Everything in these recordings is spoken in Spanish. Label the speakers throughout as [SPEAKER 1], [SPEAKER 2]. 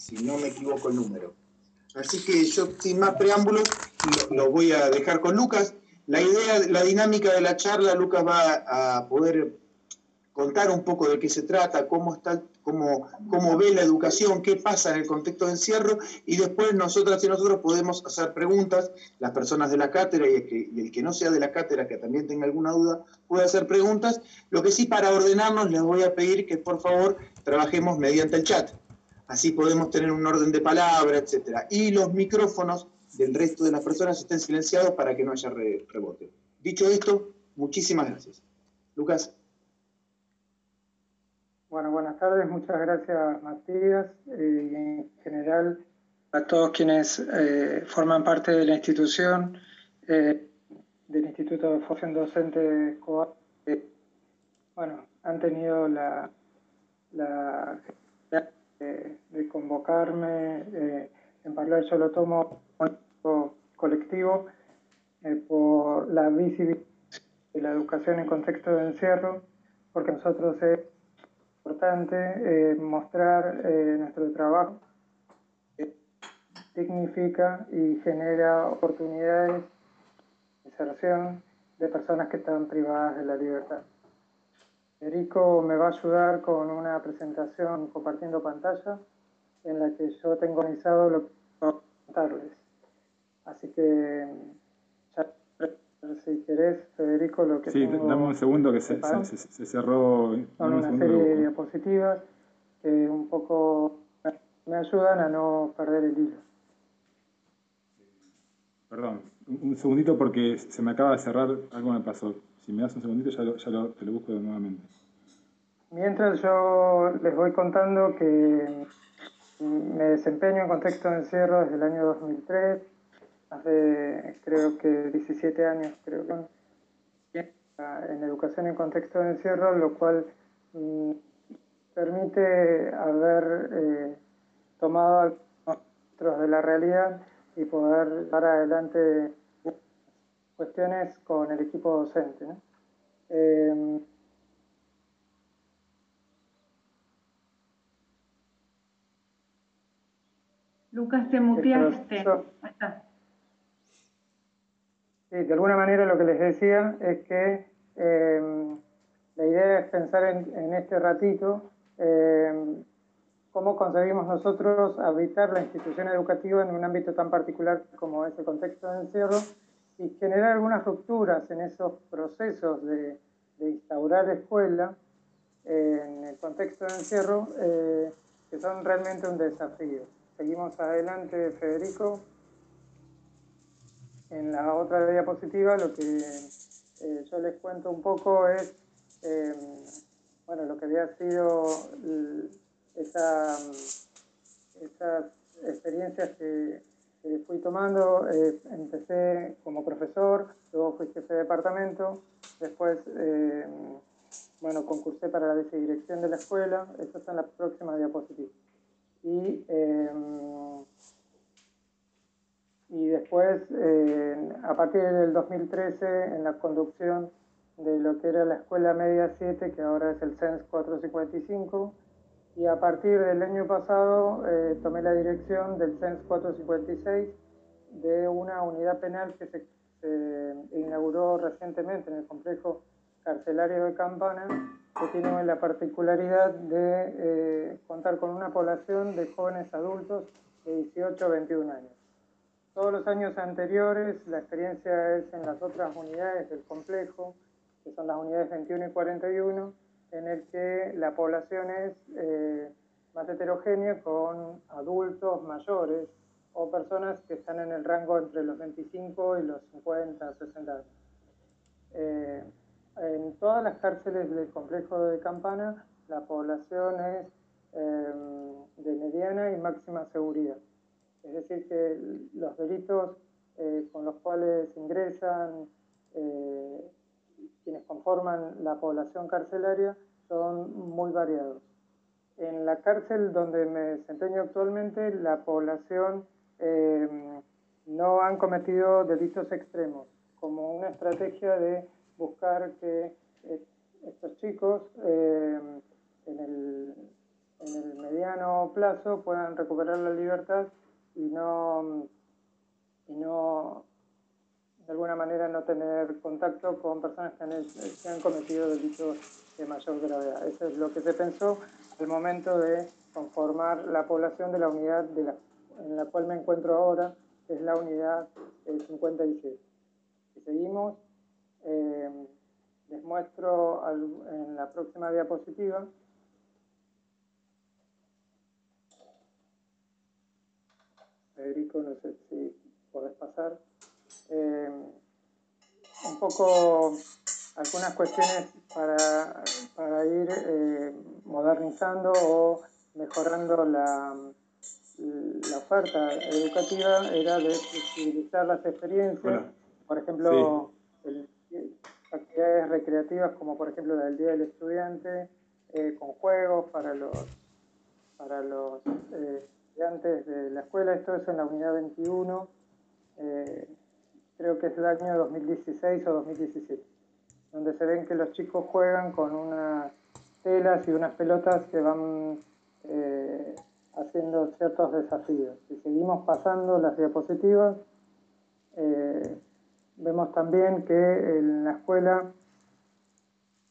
[SPEAKER 1] si no me equivoco el número. Así que yo, sin más preámbulos, lo, voy a dejar con Lucas. La idea, la dinámica de la charla, Lucas va a poder contar un poco de qué se trata, cómo está, cómo, cómo ve la educación, qué pasa en el contexto de encierro, y después nosotras y nosotros podemos hacer preguntas, las personas de la cátedra y el, que, y el que no sea de la cátedra, que también tenga alguna duda, puede hacer preguntas. Lo que sí, para ordenarnos, les voy a pedir que por favor trabajemos mediante el chat. Así podemos tener un orden de palabra, etc. Y los micrófonos del resto de las personas estén silenciados para que no haya rebote. Dicho esto, muchísimas gracias. Lucas.
[SPEAKER 2] Bueno, buenas tardes, muchas gracias Matías eh, y en general a todos quienes eh, forman parte de la institución, eh, del Instituto de Formación Docente COA. bueno, han tenido la, la de, convocarme, en particular yo lo tomo colectivo por la visibilidad de la educación en contexto de encierro, porque nosotros importante eh, mostrar eh, nuestro trabajo significa y genera oportunidades de inserción de personas que están privadas de la libertad. Federico me va a ayudar con una presentación compartiendo pantalla en la que yo tengo organizado lo que puedo contarles. Así que ya si querés, Federico, lo que
[SPEAKER 3] Sí, dame un segundo que se, se, cerró.
[SPEAKER 2] Son una serie de diapositivas que un poco me ayudan a no perder el hilo.
[SPEAKER 3] Perdón, un segundito porque se me acaba de cerrar, algo me pasó. Si me das un segundito ya, ya lo, te lo busco nuevamente.
[SPEAKER 2] Mientras yo les voy contando que me desempeño en contexto de encierro desde el año 2003, hace creo que 17 años, creo que en educación en contexto de encierro, lo cual mm, permite haber eh, tomado de la realidad y poder dar adelante cuestiones con el equipo docente. Em,
[SPEAKER 4] Lucas, te muteaste.
[SPEAKER 2] Sí, de alguna manera lo que les decía es que em, la idea es pensar en, este ratito em, cómo concebimos nosotros habitar la institución educativa en un ámbito tan particular como es el contexto de encierro y generar algunas rupturas en esos procesos de, instaurar escuela en el contexto de encierro eh, que son realmente un desafío. Seguimos adelante, Federico. En la otra diapositiva lo que eh, yo les cuento un poco es eh, bueno, lo que había sido esas experiencias que, fui tomando. Eh, empecé como profesor, luego fui jefe de departamento, después bueno, concursé para la vicedirección de la escuela, eso está en la próxima diapositiva. Y y después, eh, a partir del 2013, en la conducción de lo que era la Escuela Media 7, que ahora es el CENS 455, y a partir del año pasado eh, tomé la dirección del CENS 456 de una unidad penal que se, inauguró recientemente en el complejo carcelario de Campana, que tiene la particularidad de eh, contar con una población de jóvenes adultos de 18 a 21 años. Todos los años anteriores la experiencia es en las otras unidades del complejo, que son las unidades 21 y 41, en el que la población es eh, más heterogénea con adultos mayores o personas que están en el rango entre los 25 y los 50, 60 años. Eh, en todas las cárceles del complejo de Campana la población es eh, de mediana y máxima seguridad. Es decir, que los delitos con los cuales ingresan quienes conforman la población carcelaria son muy variados. En la cárcel donde me desempeño actualmente, la población eh, no han cometido delitos extremos, como una estrategia de buscar que estos chicos en el en el mediano plazo puedan recuperar la libertad y no, y no de alguna manera no tener contacto con personas que han, han cometido delitos de mayor gravedad. Eso es lo que se pensó al momento de conformar la población de la unidad en la cual me encuentro ahora, que es la unidad 57. Si seguimos, eh, les muestro en la próxima diapositiva Federico, no sé si podés pasar. Eh, un poco algunas cuestiones para, para ir eh, modernizando o mejorando la, la oferta educativa era de utilizar las experiencias, por ejemplo, actividades recreativas como por ejemplo la del Día del Estudiante, eh, con juegos para los, para los estudiantes de la escuela, esto es en la unidad 21, eh, creo que es el año 2016 o 2017, donde se ven que los chicos juegan con unas telas y unas pelotas que van eh, haciendo ciertos desafíos. Si seguimos pasando las diapositivas, eh, vemos también que en la escuela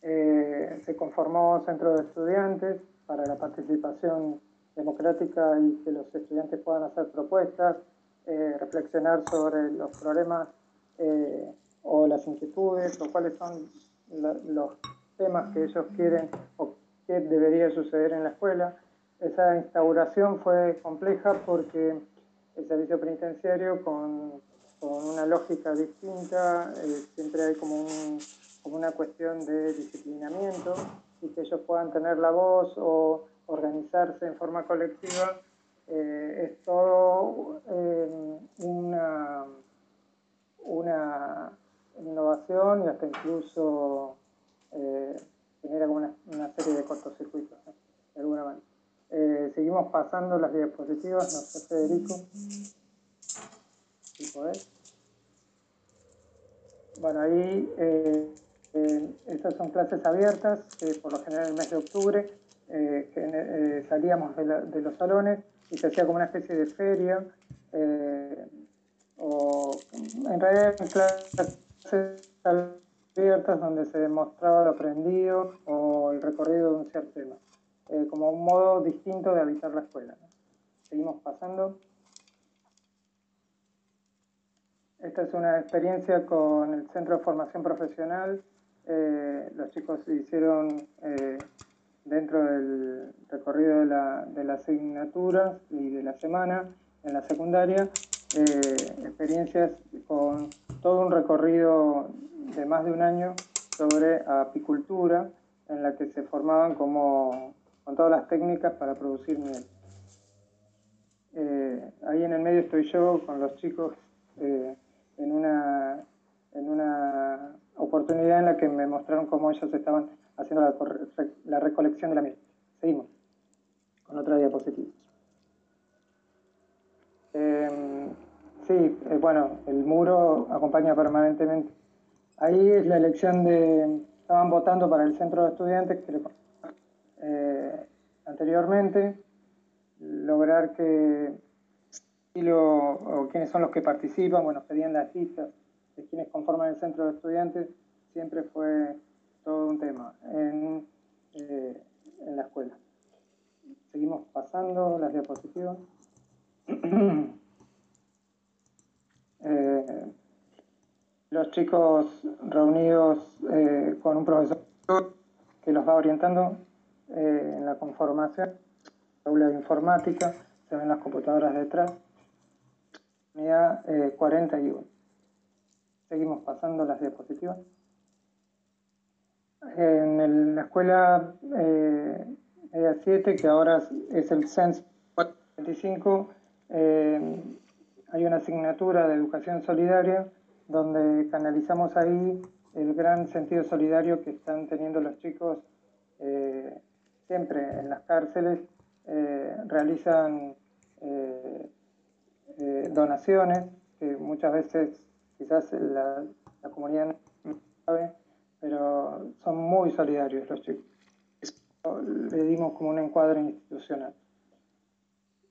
[SPEAKER 2] se conformó centro de estudiantes para la participación democrática y que los estudiantes puedan hacer propuestas, eh, reflexionar sobre los problemas eh, o las inquietudes o cuáles son los temas que ellos quieren o qué debería suceder en la escuela. Esa instauración fue compleja porque el servicio penitenciario con, con una lógica distinta, eh, siempre hay como, un, como una cuestión de disciplinamiento y que ellos puedan tener la voz o organizarse en forma colectiva, eh, es todo eh, una, una innovación y hasta incluso eh, genera una, una, serie de cortocircuitos, de alguna manera. seguimos pasando las diapositivas, no sé, Federico, si. Bueno, ahí estas son clases abiertas, por lo general en el mes de octubre, eh, eh, salíamos de, los salones y se hacía como una especie de feria, eh, o en realidad en clases abiertas donde se demostraba lo aprendido o el recorrido de un cierto tema, como un modo distinto de habitar la escuela. Seguimos pasando. Esta es una experiencia con el Centro de Formación Profesional. los chicos hicieron dentro del recorrido de la, de la asignatura y de la semana en la secundaria, eh, experiencias con todo un recorrido de más de un año sobre apicultura, en la que se formaban como, con todas las técnicas para producir miel. Eh, ahí en el medio estoy yo con los chicos eh, en, una, en una oportunidad en la que me mostraron cómo ellos estaban haciendo la, recolección de la miel. Seguimos con otra diapositiva. Em, sí, eh, bueno, el muro acompaña permanentemente. Ahí es la elección de... Estaban votando para el centro de estudiantes eh, anteriormente, lograr que o quiénes son los que participan, bueno, pedían las listas de quienes conforman el centro de estudiantes, siempre fue todo un tema en, eh, en la escuela. Seguimos pasando las diapositivas. Eh, los chicos reunidos eh, con un profesor que los va orientando en la conformación, aula de informática, se ven las computadoras detrás, unidad 41. Seguimos pasando las diapositivas en la escuela eh, 7, que ahora es el CENS 45, eh, hay una asignatura de educación solidaria donde canalizamos ahí el gran sentido solidario que están teniendo los chicos eh, siempre en las cárceles, eh, realizan donaciones que muchas veces quizás la, la comunidad no sabe pero son muy solidarios los chicos. le dimos como un encuadre institucional.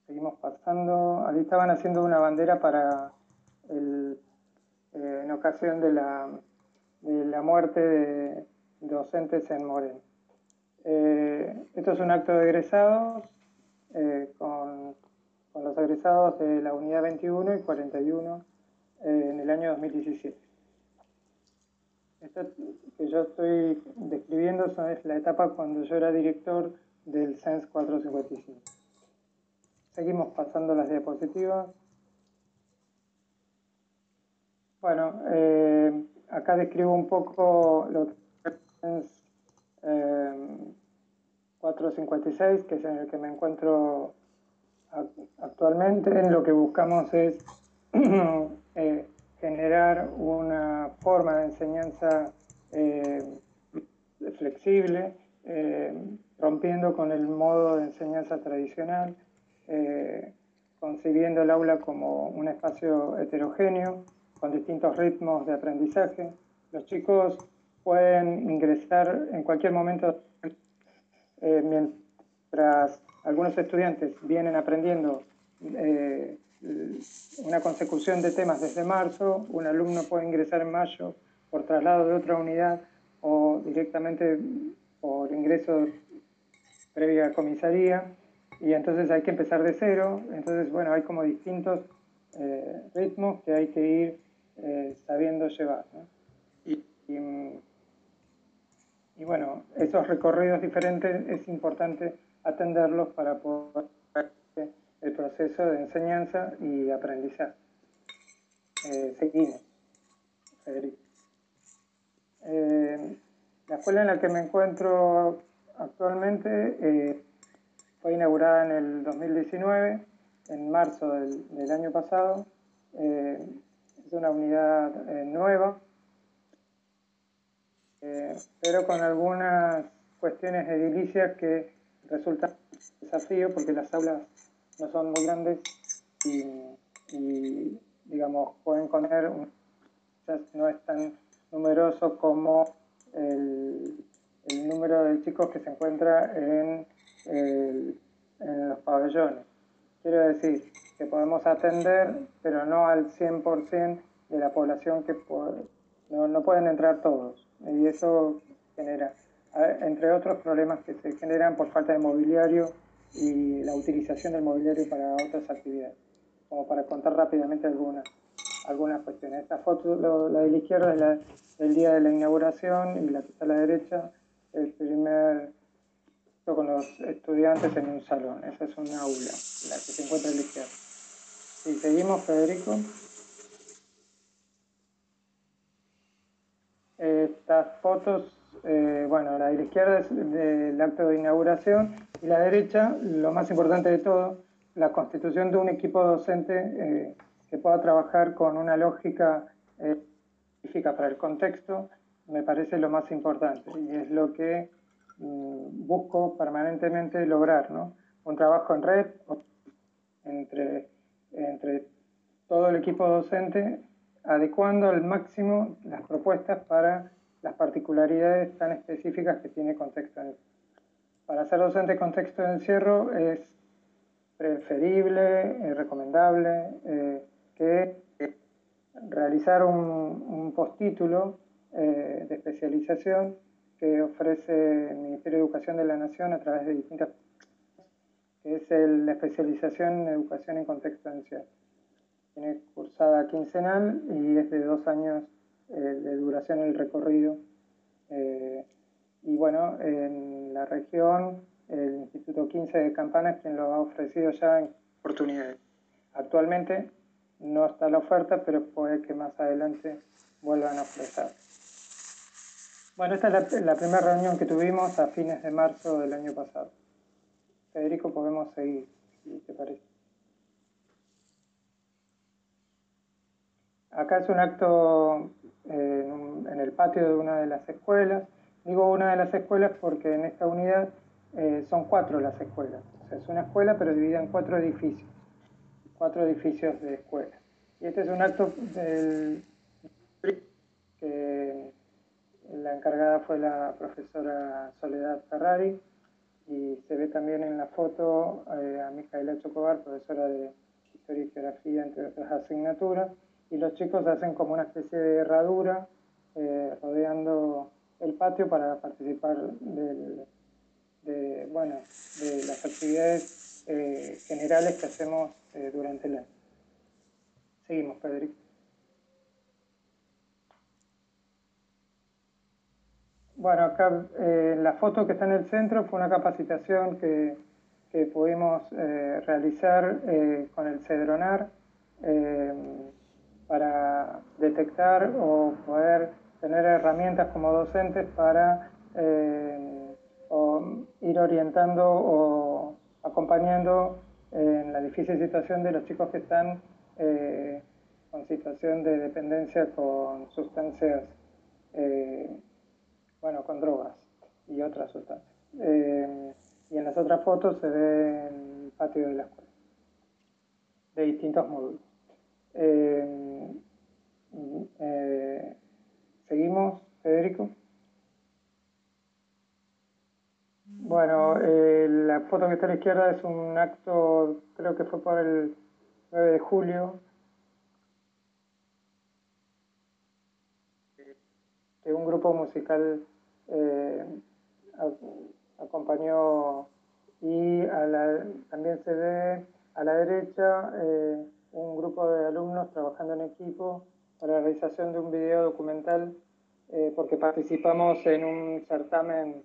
[SPEAKER 2] Seguimos pasando, ahí estaban haciendo una bandera para el, eh, en ocasión de la, de la muerte de docentes en Moreno. Eh, esto es un acto de egresados eh, con, con, los egresados de la unidad 21 y 41 en el año 2017. Esto que yo estoy describiendo es la etapa cuando yo era director del CENS 455. Seguimos pasando las diapositivas. Bueno, eh, acá describo un poco lo que es CENS 456, que es en el que me encuentro actualmente. Lo que buscamos es eh, generar una forma de enseñanza eh, flexible, eh, rompiendo con el modo de enseñanza tradicional, eh, concibiendo el aula como un espacio heterogéneo, con distintos ritmos de aprendizaje. Los chicos pueden ingresar en cualquier momento mientras algunos estudiantes vienen aprendiendo una consecución de temas desde marzo, un alumno puede ingresar en mayo por traslado de otra unidad o directamente por ingreso previa comisaría y entonces hay que empezar de cero, entonces bueno, hay como distintos eh, ritmos que hay que ir eh, sabiendo llevar. Y, y, bueno, esos recorridos diferentes es importante atenderlos para poder el proceso de enseñanza y aprendizaje. Eh, seguimos. Federico. La escuela en la que me encuentro actualmente fue inaugurada en el 2019, en marzo del, año pasado. es una unidad nueva, pero con algunas cuestiones edilicias que resultan desafío porque las aulas no son muy grandes y, digamos, pueden contener, no es tan numeroso como el, número de chicos que se encuentra en, en los pabellones. Quiero decir que podemos atender, pero no al 100% de la población que no, no pueden entrar todos. Y eso genera, entre otros problemas que se generan por falta de mobiliario y la utilización del mobiliario para otras actividades, como para contar rápidamente algunas, algunas cuestiones. Esta foto, la de la izquierda, es la, día de la inauguración y la que está a la derecha, el primer con los estudiantes en un salón. Esa es una aula, la que se encuentra a la izquierda. Si seguimos, Federico. Estas fotos, eh, bueno, la de la izquierda es del acto de inauguración y la derecha, lo más importante de todo, la constitución de un equipo docente eh, que pueda trabajar con una lógica eh, específica para el contexto, me parece lo más importante y es lo que busco permanentemente lograr. Un trabajo en red entre, todo el equipo docente, adecuando al máximo las propuestas para las particularidades tan específicas que tiene contexto el para ser docente en contexto de encierro es preferible y recomendable eh, que realizar un, postítulo eh, de especialización que ofrece el Ministerio de Educación de la Nación a través de distintas que es la especialización en educación en contexto encierro. Tiene cursada quincenal y es de dos años eh, de duración el recorrido. Y bueno, en la región, el Instituto 15 de Campana es quien lo ha ofrecido ya en oportunidades. Actualmente no está la oferta, pero puede que más adelante vuelvan a ofrecer. Bueno, esta es la, primera reunión que tuvimos a fines de marzo del año pasado. Federico, podemos seguir, si te parece. Acá es un acto eh, en el patio de una de las escuelas Digo una de las escuelas porque en esta unidad eh, son cuatro las escuelas. O sea, es una escuela pero dividida en cuatro edificios. Cuatro edificios de escuela. Y este es un acto del que la encargada fue la profesora Soledad Ferrari y se ve también en la foto eh, a Micaela Chocobar, profesora de Historia y Geografía, entre otras asignaturas, y los chicos hacen como una especie de herradura eh, rodeando el patio para participar de, bueno, de las actividades eh, generales que hacemos durante el año. Seguimos, Federico. Bueno, acá eh, la foto que está en el centro fue una capacitación que, que pudimos eh, realizar eh, con el Cedronar para detectar o poder tener herramientas como docentes para ir orientando o acompañando en la difícil situación de los chicos que están con situación de dependencia con sustancias bueno, con drogas y otras sustancias. Eh, y en las otras fotos se ve el patio de la escuela, de distintos módulos. Eh, eh, Seguimos, Federico. Bueno, la foto que está a la izquierda es un acto, creo que fue por el 9 de julio, un grupo musical eh, acompañó y también se ve a la derecha eh, un grupo de alumnos trabajando en equipo para la realización de un video documental eh, porque participamos en un certamen,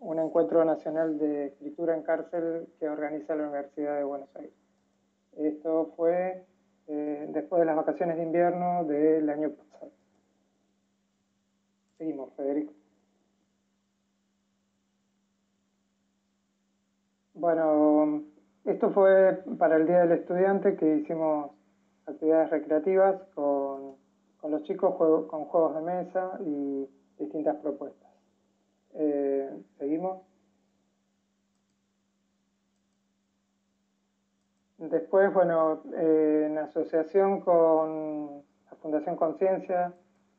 [SPEAKER 2] un encuentro nacional de escritura en cárcel que organiza la Universidad de Buenos Aires. Esto fue después de las vacaciones de invierno del año pasado. Seguimos, Federico. Bueno, esto fue para el Día del Estudiante que hicimos actividades recreativas con, los chicos, con juegos de mesa y distintas propuestas. Eh, Seguimos. Después, bueno, eh, en asociación con la Fundación Conciencia,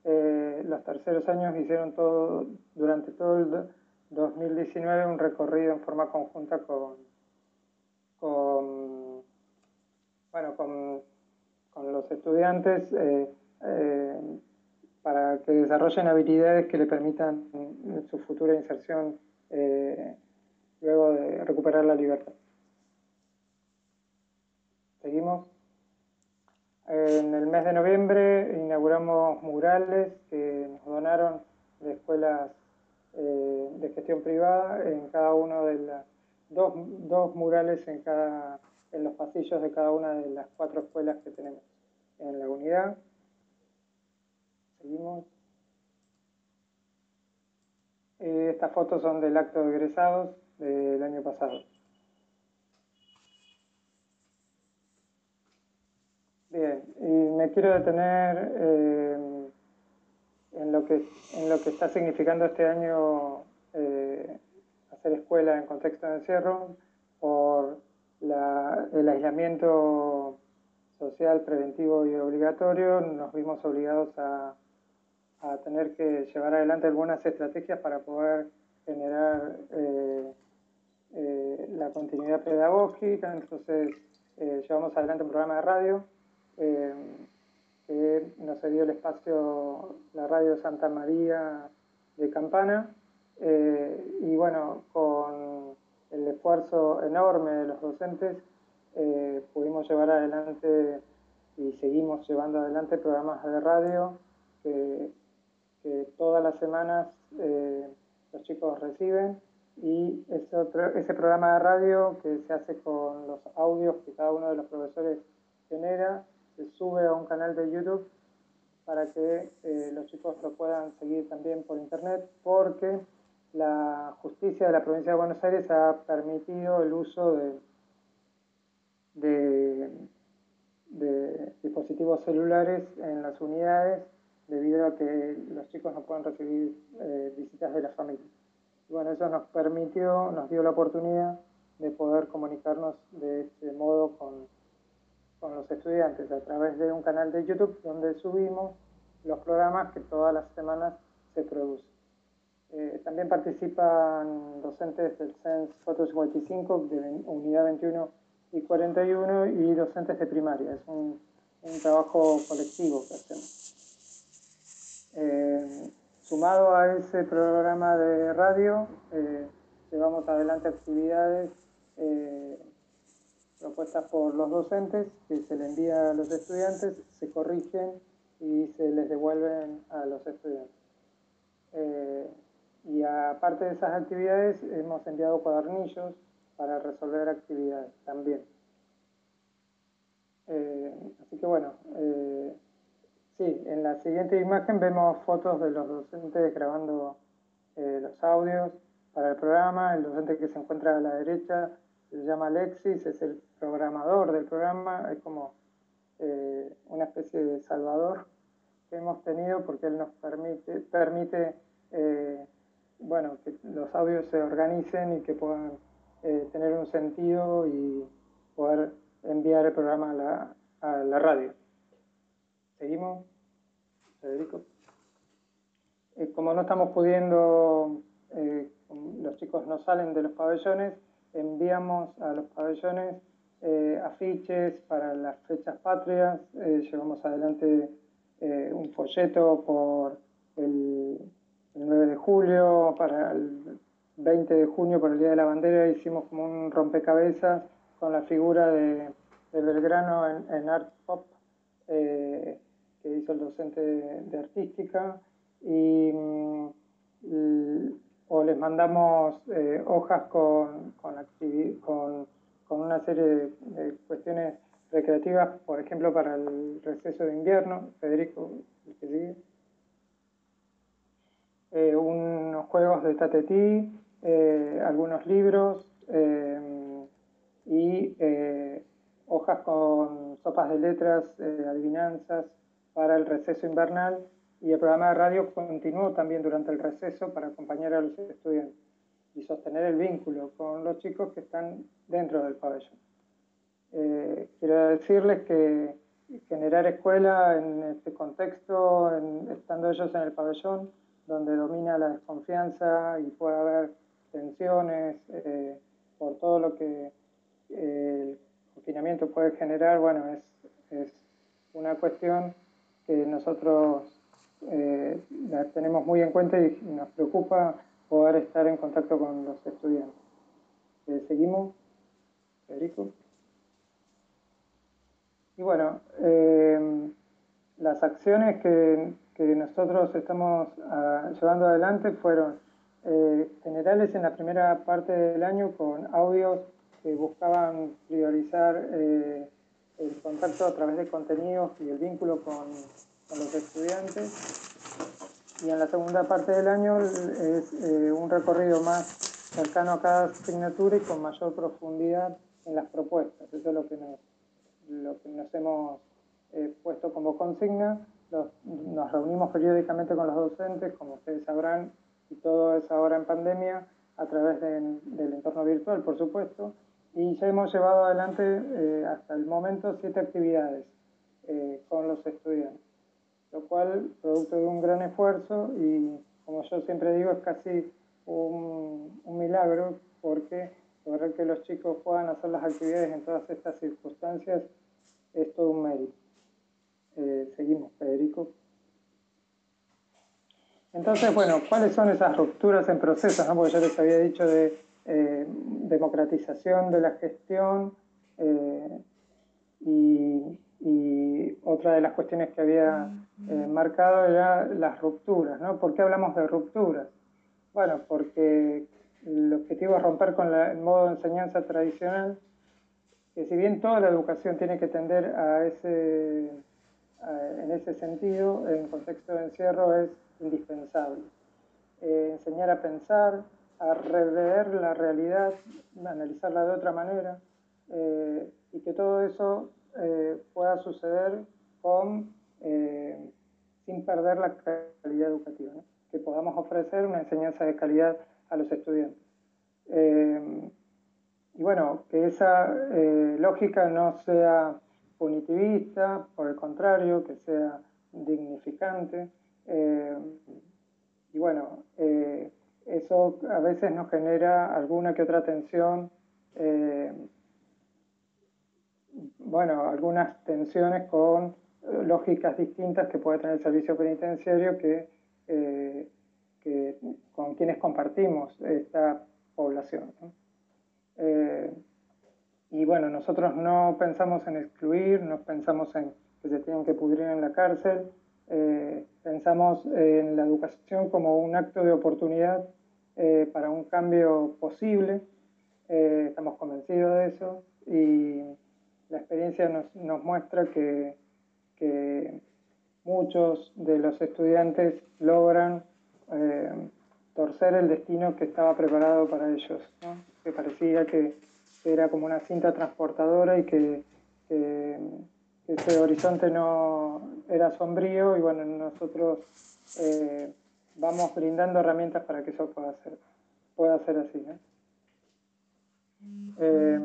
[SPEAKER 2] eh, los terceros años hicieron todo, durante todo el 2019 un recorrido en forma conjunta con, bueno, con, con, los estudiantes eh, eh, para que desarrollen habilidades que le permitan su futura inserción luego de recuperar la libertad. Seguimos. En el mes de noviembre inauguramos murales que nos donaron de escuelas eh, de gestión privada en cada uno de las dos, dos murales en cada en los pasillos de cada una de las cuatro escuelas que tenemos en la unidad. Seguimos. Eh, estas fotos son del acto de egresados del año pasado. Bien, y me quiero detener eh, en, lo que, en lo que está significando este año eh, hacer escuela en contexto de encierro por el aislamiento social preventivo y obligatorio, nos vimos obligados a, a tener que llevar adelante algunas estrategias para poder generar eh, la continuidad pedagógica, entonces llevamos adelante un programa de radio eh, que nos dio el espacio la radio Santa María de Campana. Eh, y bueno, con el esfuerzo enorme de los docentes, eh, pudimos llevar adelante y seguimos llevando adelante programas de radio que, todas las semanas los chicos reciben y ese, ese programa de radio que se hace con los audios que cada uno de los profesores genera se sube a un canal de YouTube para que eh, los chicos lo puedan seguir también por internet, porque la justicia de la provincia de Buenos Aires ha permitido el uso de, dispositivos celulares en las unidades debido a que los chicos no pueden recibir eh, visitas de la familia. bueno, eso nos permitió, nos dio la oportunidad de poder comunicarnos de este modo con con los estudiantes a través de un canal de YouTube donde subimos los programas que todas las semanas se producen. Eh, también participan docentes del CENS 455 de Unidad 21 y 41 y docentes de primaria. Es un, trabajo colectivo que hacemos. Eh, sumado a ese programa de radio, eh, llevamos adelante actividades propuestas por los docentes que se le envía a los estudiantes, se corrigen y se les devuelven a los estudiantes. Y aparte de esas actividades, hemos enviado cuadernillos para resolver actividades también. Eh, así que bueno, eh, sí, en la siguiente imagen vemos fotos de los docentes grabando eh, los audios para el programa. El docente que se encuentra a la derecha se llama Alexis, es el programador del programa, es como una especie de salvador que hemos tenido porque él nos permite, permite bueno, que los audios se organicen y que puedan eh, tener un sentido y poder enviar el programa a la, a la radio. ¿Seguimos? Federico. Eh, como no estamos pudiendo, eh, los chicos no salen de los pabellones, enviamos a los pabellones afiches para las fechas patrias, llevamos adelante un folleto por el el 9 de julio, para el 20 de junio, por el Día de la Bandera, hicimos como un rompecabezas con la figura de, Belgrano en, Art Pop, eh, que hizo el docente de, artística, y, mm, o les mandamos eh, hojas con, con, una serie de, cuestiones recreativas, por ejemplo, para el receso de invierno. Federico, el sigue. Eh, unos juegos de tatetí, eh, algunos libros eh, y hojas con sopas de letras, adivinanzas para el receso invernal y el programa de radio continuó también durante el receso para acompañar a los estudiantes y sostener el vínculo con los chicos que están dentro del pabellón. quiero decirles que generar escuela en este contexto, estando ellos en el pabellón, donde domina la desconfianza y puede haber tensiones eh, por todo lo que eh, el confinamiento puede generar, bueno, es, es una cuestión que nosotros eh, la tenemos muy en cuenta y nos preocupa poder estar en contacto con los estudiantes. ¿Seguimos? Federico. Y bueno, las acciones que que nosotros estamos ah, llevando adelante fueron eh, generales en la primera parte del año con audios que buscaban priorizar eh, el contacto a través de contenidos y el vínculo con, los estudiantes. Y en la segunda parte del año es eh, un recorrido más cercano a cada asignatura y con mayor profundidad en las propuestas. Eso es lo que nos, lo que nos hemos puesto como consigna nos reunimos periódicamente con los docentes, como ustedes sabrán, y todo es ahora en pandemia, a través del entorno virtual, por supuesto, y ya hemos llevado adelante eh, hasta el momento siete actividades eh, con los estudiantes, lo cual, producto de un gran esfuerzo, y como yo siempre digo, es casi un, milagro, porque lograr que los chicos puedan hacer las actividades en todas estas circunstancias es todo un mérito. Eh, seguimos, Federico. Entonces, bueno, ¿cuáles son esas rupturas en procesos? Porque yo les había dicho de eh, democratización de la gestión eh, y, otra de las cuestiones que había marcado era las rupturas, ¿no? ¿Por qué hablamos de rupturas? Bueno, porque el objetivo es romper con el modo de enseñanza tradicional, que si bien toda la educación tiene que tender a ese eh, en ese sentido, en contexto de encierro, es indispensable. Eh, enseñar a pensar, a rever la realidad, analizarla de otra manera, eh, y que todo eso pueda suceder con, sin perder la calidad educativa, que podamos ofrecer una enseñanza de calidad a los estudiantes. y bueno, que esa lógica no sea punitivista, por el contrario, que sea dignificante. Eh, bueno, eso a veces nos genera alguna que otra tensión, bueno, algunas tensiones con lógicas distintas que puede tener el servicio penitenciario que, con quienes compartimos esta población. Y bueno, nosotros no pensamos en excluir, no pensamos en que se tienen que pudrir en la cárcel, eh, pensamos en la educación como un acto de oportunidad eh, para un cambio posible, eh, estamos convencidos de eso y la experiencia nos, nos muestra que, que, muchos de los estudiantes logran torcer el destino que estaba preparado para ellos, ¿no? que parecía que era como una cinta transportadora y que, ese horizonte no era sombrío y bueno, nosotros eh, vamos brindando herramientas para que eso pueda ser, pueda ser así. Eh,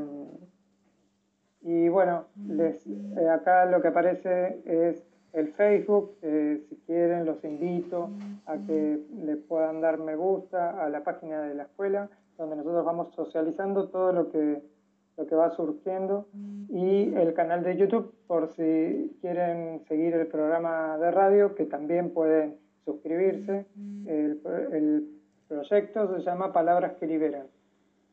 [SPEAKER 2] y bueno, les, eh, acá lo que aparece es el Facebook, si quieren los invito a que le puedan dar me gusta a la página de la escuela donde nosotros vamos socializando todo lo que, lo que va surgiendo y el canal de YouTube por si quieren seguir el programa de radio que también pueden suscribirse. El, proyecto se llama Palabras que Liberan.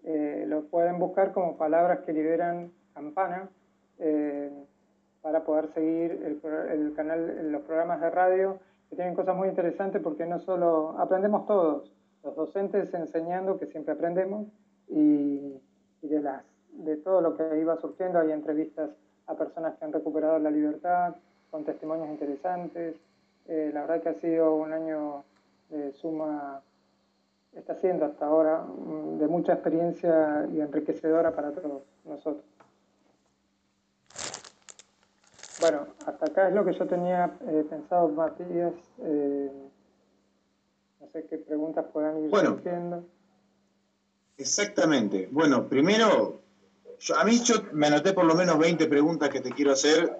[SPEAKER 2] Eh, lo pueden buscar como Palabras que Liberan Campana eh, para poder seguir el, el canal, los programas de radio que tienen cosas muy interesantes porque no solo aprendemos todos, los docentes enseñando, que siempre aprendemos, y, de, las, de todo lo que iba surgiendo, hay entrevistas a personas que han recuperado la libertad, con testimonios interesantes. Eh, la verdad que ha sido un año de suma, está siendo hasta ahora, mm, de mucha experiencia y enriquecedora para todos nosotros. Bueno, hasta acá es lo que yo tenía eh, pensado, Matías. Eh, no sé qué preguntas puedan ir
[SPEAKER 1] bueno, Exactamente. Bueno, primero, a mí yo me anoté por lo menos 20 preguntas que te quiero hacer.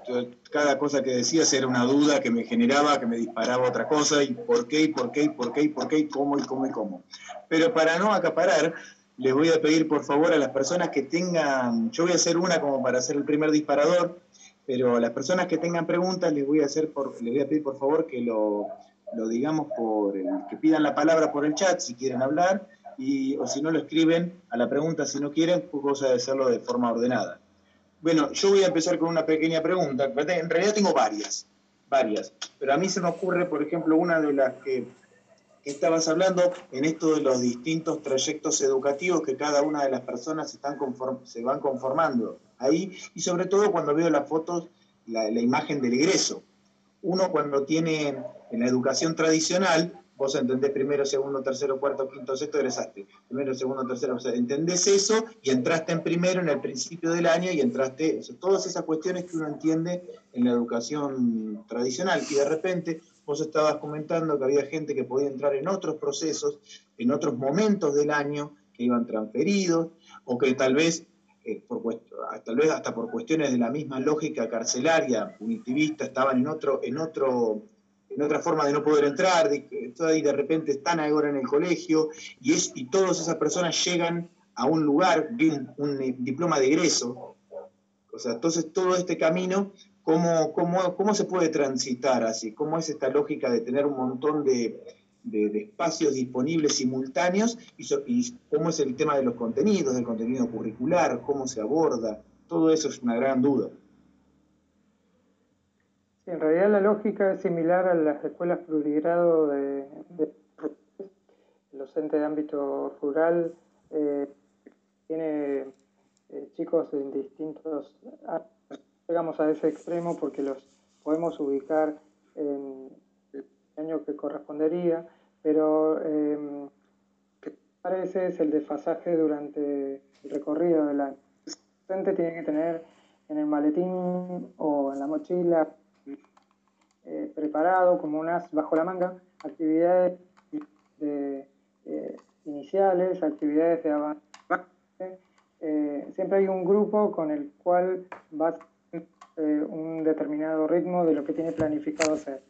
[SPEAKER 1] Cada cosa que decías era una duda que me generaba, que me disparaba otra cosa, y por qué, y por qué, y por qué, y por qué, y cómo, y cómo, y cómo. Pero para no acaparar, les voy a pedir por favor a las personas que tengan, yo voy a hacer una como para hacer el primer disparador, pero las personas que tengan preguntas les voy a hacer por, les voy a pedir por favor que lo, digamos por el, que pidan la palabra por el chat si quieren hablar, y, o si no lo escriben a la pregunta si no quieren, pues cosa de hacerlo de forma ordenada. Bueno, yo voy a empezar con una pequeña pregunta. En realidad tengo varias, varias, pero a mí se me ocurre, por ejemplo, una de las que, estabas hablando en esto de los distintos trayectos educativos que cada una de las personas están se van conformando ahí, y sobre todo cuando veo las fotos, la, la imagen del egreso. Uno cuando tiene en la educación tradicional, vos entendés primero, segundo, tercero, cuarto, quinto, sexto, egresaste. Primero, segundo, tercero, o sea, entendés eso y entraste en primero en el principio del año y entraste, o sea, todas esas cuestiones que uno entiende en la educación tradicional. Y de repente vos estabas comentando que había gente que podía entrar en otros procesos, en otros momentos del año, que iban transferidos, o que tal vez eh, por, tal vez hasta por cuestiones de la misma lógica carcelaria, punitivista, estaban en otro, en otro en otra forma de no poder entrar, y de repente están ahora en el colegio, y, es, y todas esas personas llegan a un lugar, un, un diploma de egreso. O sea, entonces todo este camino, ¿cómo, cómo, cómo se puede transitar así? ¿Cómo es esta lógica de tener un montón de, de, espacios disponibles simultáneos y, cómo es el tema de los contenidos, del contenido curricular, cómo se aborda? Todo eso es una gran duda
[SPEAKER 2] en realidad la lógica es similar a las escuelas plurigrado de, de los entes de ámbito rural. Eh, tiene eh, chicos en distintos... Llegamos a ese extremo porque los podemos ubicar en el año que correspondería, pero eh, parece es el desfasaje durante el recorrido del año. Docente tiene que tener en el maletín o en la mochila eh, preparado como un as bajo la manga, actividades de, eh, iniciales, actividades de avance. Eh, siempre hay un grupo con el cual va a un determinado ritmo de lo que tiene planificado hacer.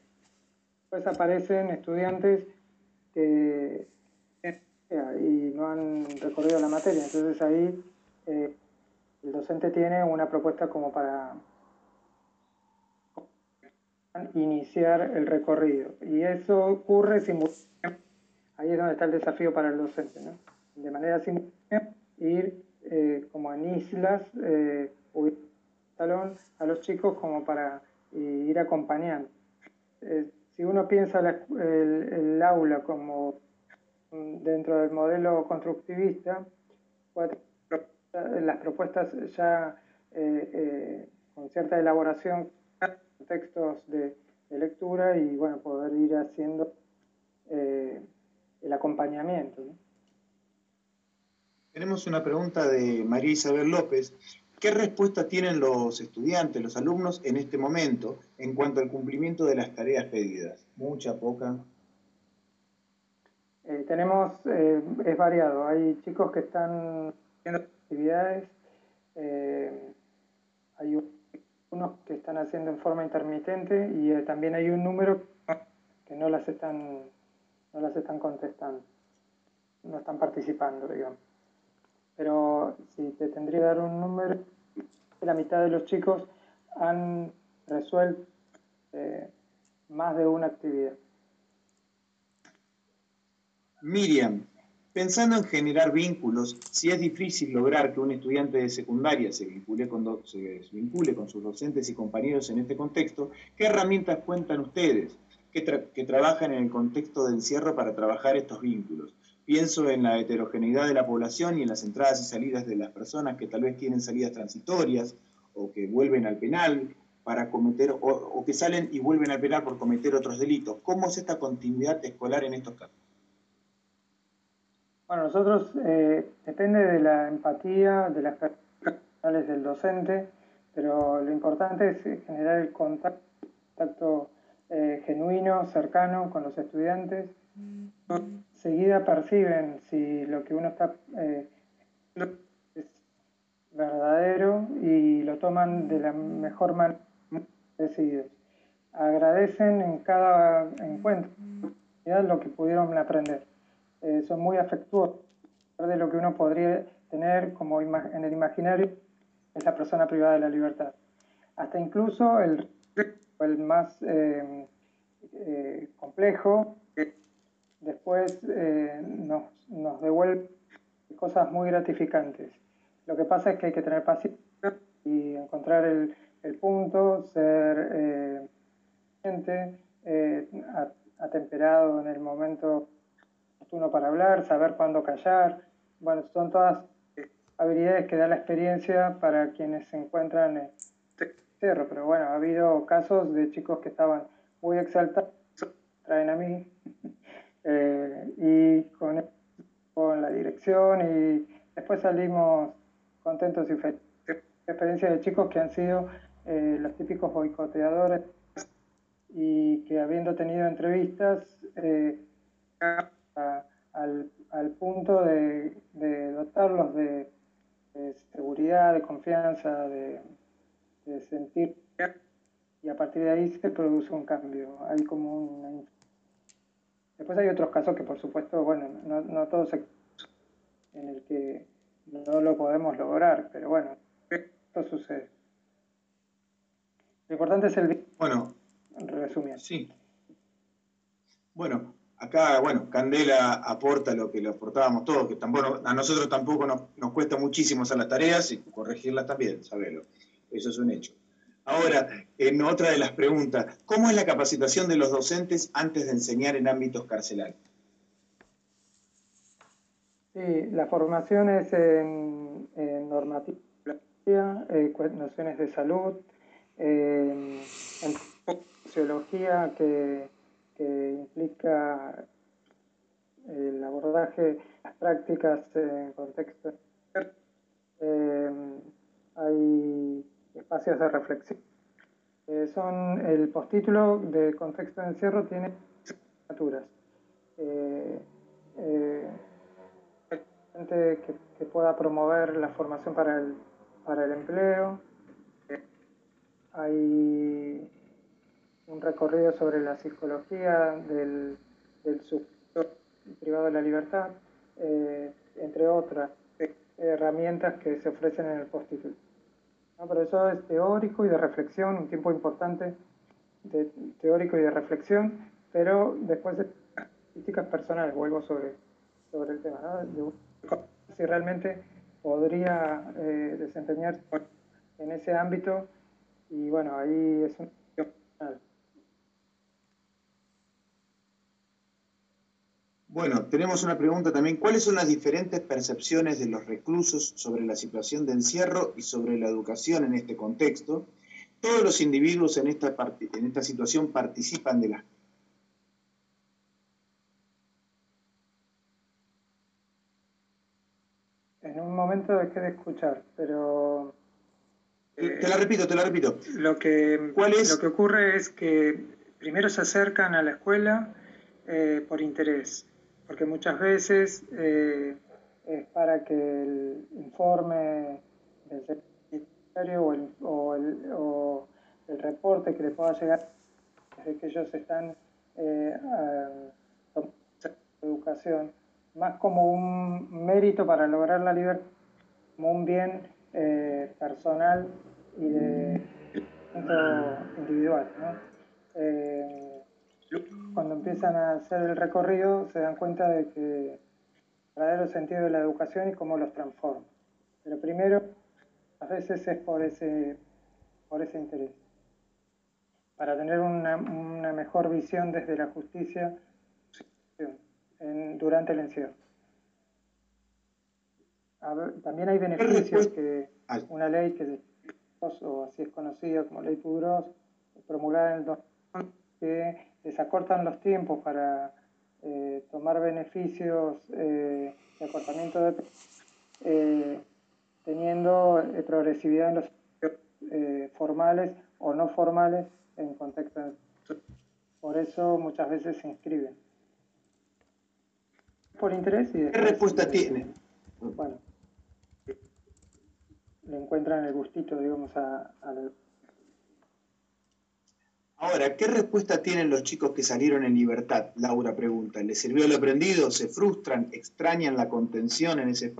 [SPEAKER 2] Después aparecen estudiantes que y no han recorrido la materia. Entonces ahí eh, el docente tiene una propuesta como para iniciar el recorrido. Y eso ocurre simultáneamente. Ahí es donde está el desafío para el docente, ¿no? De manera simultánea, ir eh, como en islas, eh, salón a los chicos como para ir acompañando. Eh, si uno piensa el, aula como dentro del modelo constructivista, las propuestas ya con cierta elaboración textos de, lectura y bueno, poder ir haciendo eh, el acompañamiento.
[SPEAKER 1] Tenemos una pregunta de María Isabel López. ¿Qué respuesta tienen los estudiantes, los alumnos en este momento en cuanto al cumplimiento de las tareas pedidas? ¿Mucha, poca?
[SPEAKER 2] Eh, tenemos, eh, es variado. Hay chicos que están haciendo actividades, hay un unos que están haciendo en forma intermitente y eh, también hay un número que no las están no las están contestando, no están participando, digamos. Pero si te tendría que dar un número, la mitad de los chicos han resuelto eh, más de una actividad.
[SPEAKER 1] Miriam, Pensando en generar vínculos, si es difícil lograr que un estudiante de secundaria se vincule, con se vincule con sus docentes y compañeros en este contexto, ¿qué herramientas cuentan ustedes que, trabajan en el contexto de encierro para trabajar estos vínculos? Pienso en la heterogeneidad de la población y en las entradas y salidas de las personas que tal vez tienen salidas transitorias o que vuelven al penal para cometer o, o que salen y vuelven al penal por cometer otros delitos. ¿Cómo es esta continuidad escolar en estos casos?
[SPEAKER 2] Bueno, nosotros eh, depende de la empatía, de las personales del docente, pero lo importante es generar el contacto, eh, genuino, cercano con los estudiantes. Seguida perciben si lo que uno está eh, es verdadero y lo toman de la mejor manera decididos. Agradecen en cada encuentro lo que pudieron aprender. Eh, son muy afectuosos de lo que uno podría tener como en el imaginario es la persona privada de la libertad. Hasta incluso el, el más eh, eh, complejo después nos, nos, devuelve cosas muy gratificantes. Lo que pasa es que hay que tener paciencia y encontrar el, el punto, ser gente, atemperado en el momento uno para hablar, saber cuándo callar. Bueno, son todas habilidades que da la experiencia para quienes se encuentran en cerro. Pero bueno, ha habido casos de chicos que estaban muy exaltados, traen a mí, eh, y con, con la dirección, y después salimos contentos y felices. Experiencia de chicos que han sido eh, los típicos boicoteadores y que habiendo tenido entrevistas, eh, al, al, punto de, de dotarlos de, seguridad, de confianza, de, sentir y a partir de ahí se produce un cambio. Hay como una... Después hay otros casos que por supuesto, bueno, no, no todos en el que no lo podemos lograr, pero bueno, esto sucede. Lo importante es el...
[SPEAKER 1] Bueno,
[SPEAKER 2] resumiendo.
[SPEAKER 1] Sí. Bueno, acá, bueno, Candela aporta lo que le aportábamos todos, que tampoco, a nosotros tampoco nos, cuesta muchísimo hacer las tareas y corregirlas también, sabelo. Eso es un hecho. Ahora, en otra de las preguntas, ¿cómo es la capacitación de los docentes antes de enseñar en ámbitos carcelarios?
[SPEAKER 2] Sí, la formación es en, normativa, eh, nociones de salud, en sociología que que implica el abordaje, las prácticas en contexto. Eh, hay espacios de reflexión. Eh, son el postítulo de contexto de encierro tiene asignaturas. Eh, gente que, que, pueda promover la formación para el, para el empleo. Hay un recorrido sobre la psicología del, del privado de la libertad, eh, entre otras herramientas que se ofrecen en el postítulo. ¿No? Pero eso es teórico y de reflexión, un tiempo importante de teórico y de reflexión, pero después de críticas personales, vuelvo sobre, sobre el tema, ¿no? si realmente podría eh, desempeñarse en ese ámbito y bueno, ahí es un...
[SPEAKER 1] Bueno, tenemos una pregunta también. ¿Cuáles son las diferentes percepciones de los reclusos sobre la situación de encierro y sobre la educación en este contexto? Todos los individuos en esta, en esta situación participan de la...
[SPEAKER 2] En un momento dejé de escuchar, pero...
[SPEAKER 1] te la repito, te la repito.
[SPEAKER 2] Lo que, ¿Cuál es? lo que ocurre es que primero se acercan a la escuela eh, por interés porque muchas veces eh, es para que el informe del secretario o el, o, el, o el, reporte que le pueda llegar desde que ellos están eh, educación, más como un mérito para lograr la libertad, como un bien eh, personal y de individual. ¿no? Eh, cuando empiezan a hacer el recorrido se dan cuenta de que el verdadero sentido de la educación y cómo los transforma. Pero primero, a veces es por ese, por ese interés, para tener una, mejor visión desde la justicia durante el encierro. también hay beneficios que una ley que o así es conocida como ley Pudros, promulgada en el 2000, que les acortan los tiempos para eh, tomar beneficios eh, de acortamiento de eh, teniendo progresividad en los formales o no formales en contexto por eso muchas veces se inscriben por interés y
[SPEAKER 1] ¿Qué respuesta tiene?
[SPEAKER 2] Bueno, le encuentran el gustito, digamos, a, a la
[SPEAKER 1] Ahora, ¿qué respuesta tienen los chicos que salieron en libertad? Laura pregunta. ¿Les sirvió el aprendido? ¿Se frustran? ¿Extrañan la contención en ese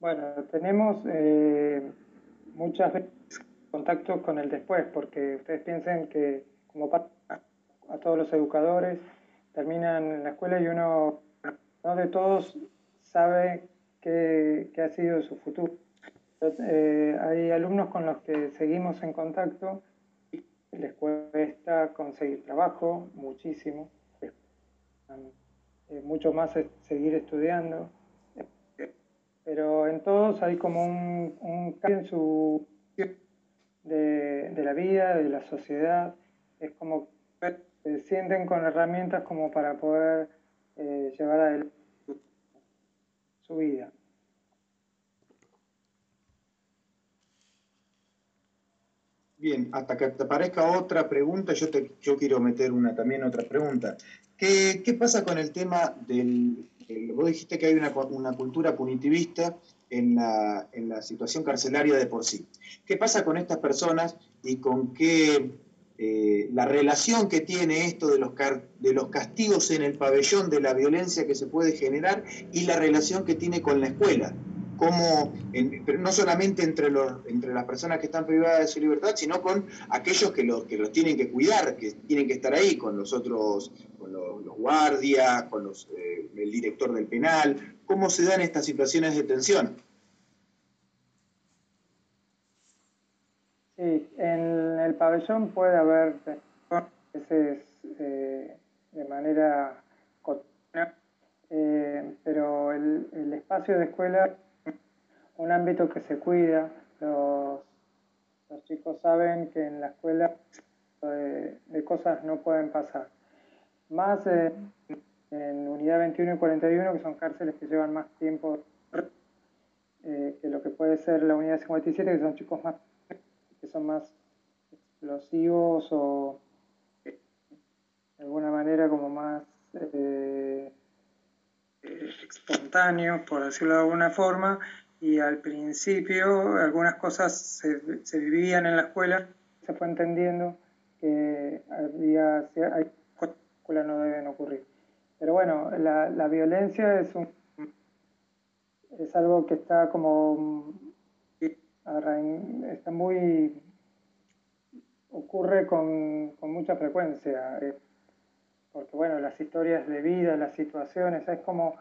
[SPEAKER 2] Bueno, tenemos eh, muchas veces contacto con el después, porque ustedes piensen que como a todos los educadores terminan en la escuela y uno no de todos sabe qué ha sido su futuro eh, hay alumnos con los que seguimos en contacto, les cuesta conseguir trabajo muchísimo, eh, mucho más seguir estudiando, pero en todos hay como un, cambio en su de, de la vida, de la sociedad, es como que se sienten con herramientas como para poder eh, llevar adelante su vida.
[SPEAKER 1] Bien, hasta que te aparezca otra pregunta, yo, te, quiero meter una también otra pregunta. ¿Qué, pasa con el tema del... vos dijiste que hay una, cultura punitivista en la, situación carcelaria de por sí. ¿Qué pasa con estas personas y con qué eh, la relación que tiene esto de los, de los castigos en el pabellón, de la violencia que se puede generar y la relación que tiene con la escuela? Pero no solamente entre, los, entre las personas que están privadas de su libertad, sino con aquellos que los, que los tienen que cuidar, que tienen que estar ahí, con los otros, con los, guardias, con los, eh, el director del penal. ¿Cómo se dan estas situaciones de tensión?
[SPEAKER 2] Sí, en el pabellón puede haber veces eh, de manera cotidiana, eh, pero el espacio de escuela un ámbito que se cuida. Los, los chicos saben que en la escuela de, cosas no pueden pasar. Más en unidad 21 y 41, que son cárceles que llevan más tiempo eh, que lo que puede ser la unidad 57, que son chicos más que son más explosivos o de alguna manera como más eh, espontáneos, por decirlo de alguna forma, y al principio algunas cosas se, se, vivían en la escuela, se fue entendiendo que que había, hay no deben ocurrir. Pero bueno, la, la violencia es un es algo que está como está muy ocurre con, con mucha frecuencia eh, porque bueno las historias de vida las situaciones es como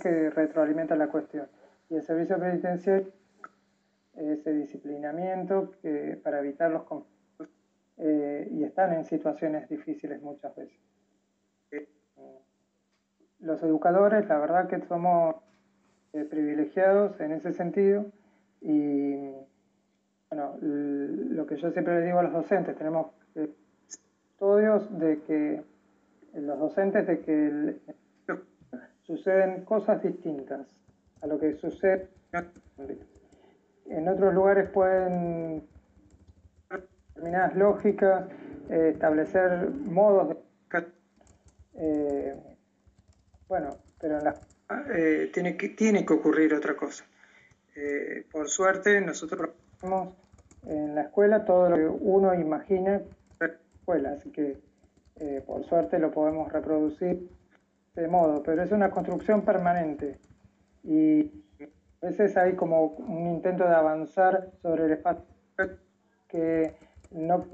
[SPEAKER 2] que retroalimenta la cuestión y el servicio penitenciario ese disciplinamiento que, para evitar los conflictos eh, y están en situaciones difíciles muchas veces. Los educadores, la verdad que somos eh, privilegiados en ese sentido y bueno, lo que yo siempre les digo a los docentes, tenemos estudios de que los docentes de que suceden cosas distintas a lo que sucede en otros lugares pueden determinadas lógicas, eh, establecer modos. Eh, bueno, pero eh, tiene, que, tiene que ocurrir otra cosa. por suerte, nosotros en la escuela todo lo que uno imagina en la escuela, así que por suerte lo podemos reproducir de modo, pero es una construcción permanente y a veces hay como un intento de avanzar sobre el espacio que no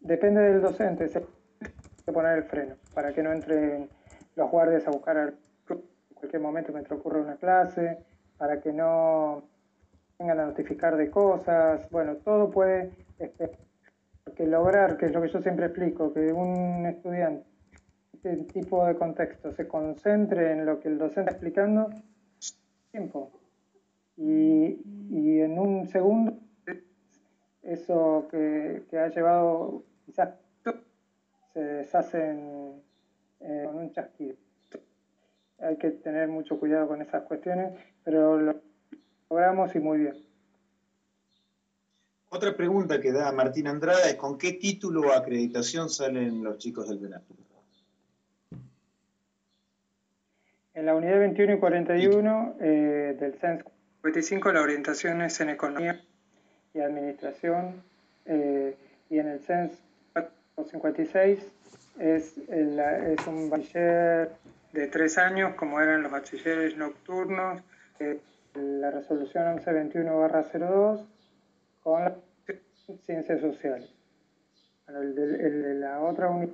[SPEAKER 2] depende del docente, se que poner el freno para que no entren los guardias a buscar en cualquier momento mientras ocurre una clase, para que no vengan a notificar de cosas, bueno, todo puede, este, porque lograr, que es lo que yo siempre explico, que un estudiante, este tipo de contexto, se concentre en lo que el docente está explicando, tiempo, y, y en un segundo eso que, que, ha llevado quizás se deshace eh, con un chasquido. Hay que tener mucho cuidado con esas cuestiones, pero lo logramos y muy bien.
[SPEAKER 1] Otra pregunta que da Martín Andrada es ¿con qué título o acreditación salen los chicos del verano?
[SPEAKER 2] En la unidad 21 y 41 eh, del CENS 55 la orientación es en economía y administración eh, y en el CENS 56 es, es un bachiller de tres años como eran los bachilleres nocturnos, eh, la resolución 1121-02 con las ciencias sociales. el, de, la otra unidad,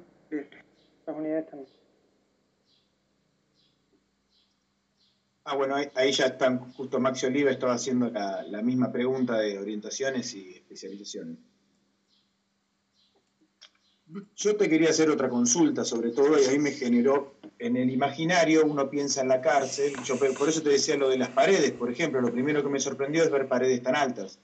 [SPEAKER 2] las unidades también.
[SPEAKER 1] Ah, bueno, ahí, ya están, justo Maxi Oliva estaba haciendo la, misma pregunta de orientaciones y especializaciones. Yo te quería hacer otra consulta sobre todo y ahí me generó, en el imaginario uno piensa en la cárcel, por eso te decía lo de las paredes, por ejemplo, lo primero que me sorprendió es ver paredes tan altas,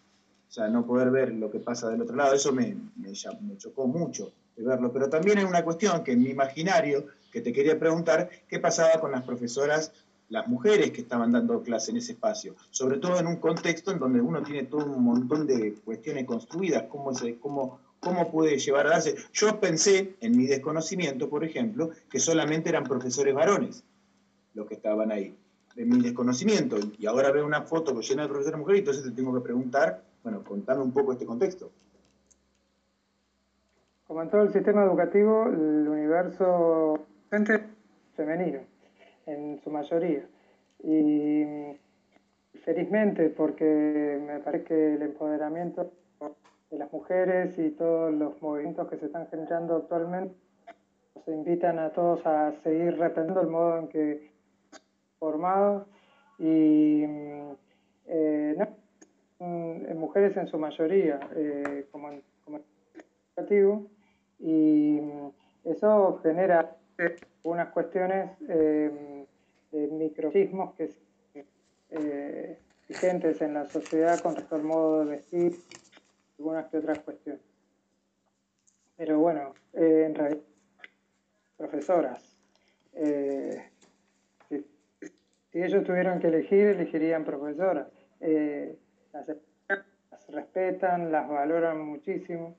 [SPEAKER 1] o sea, no poder ver lo que pasa del otro lado, eso me, me chocó mucho de verlo, pero también hay una cuestión que en mi imaginario, que te quería preguntar, ¿qué pasaba con las profesoras las mujeres que estaban dando clase en ese espacio, sobre todo en un contexto en donde uno tiene todo un montón de cuestiones construidas, cómo, cómo, cómo puede llevar a darse. Yo pensé, en mi desconocimiento, por ejemplo, que solamente eran profesores varones los que estaban ahí, en mi desconocimiento, y ahora veo una foto llena de profesores mujeres, entonces te tengo que preguntar, bueno, contame un poco este contexto.
[SPEAKER 2] Como en todo el sistema educativo, el universo femenino en su mayoría. Y felizmente, porque me parece que el empoderamiento de las mujeres y todos los movimientos que se están generando actualmente nos invitan a todos a seguir reprendiendo el modo en que formados y eh, en mujeres en su mayoría eh, como, como educativo y eso genera unas cuestiones eh, de microsismos que eh, vigentes en la sociedad con respecto al modo de vestir, algunas que otras cuestiones. Pero bueno, eh, en realidad, profesoras, eh, si, ellos tuvieran que elegir, elegirían profesoras. Las, respetan, las valoran muchísimo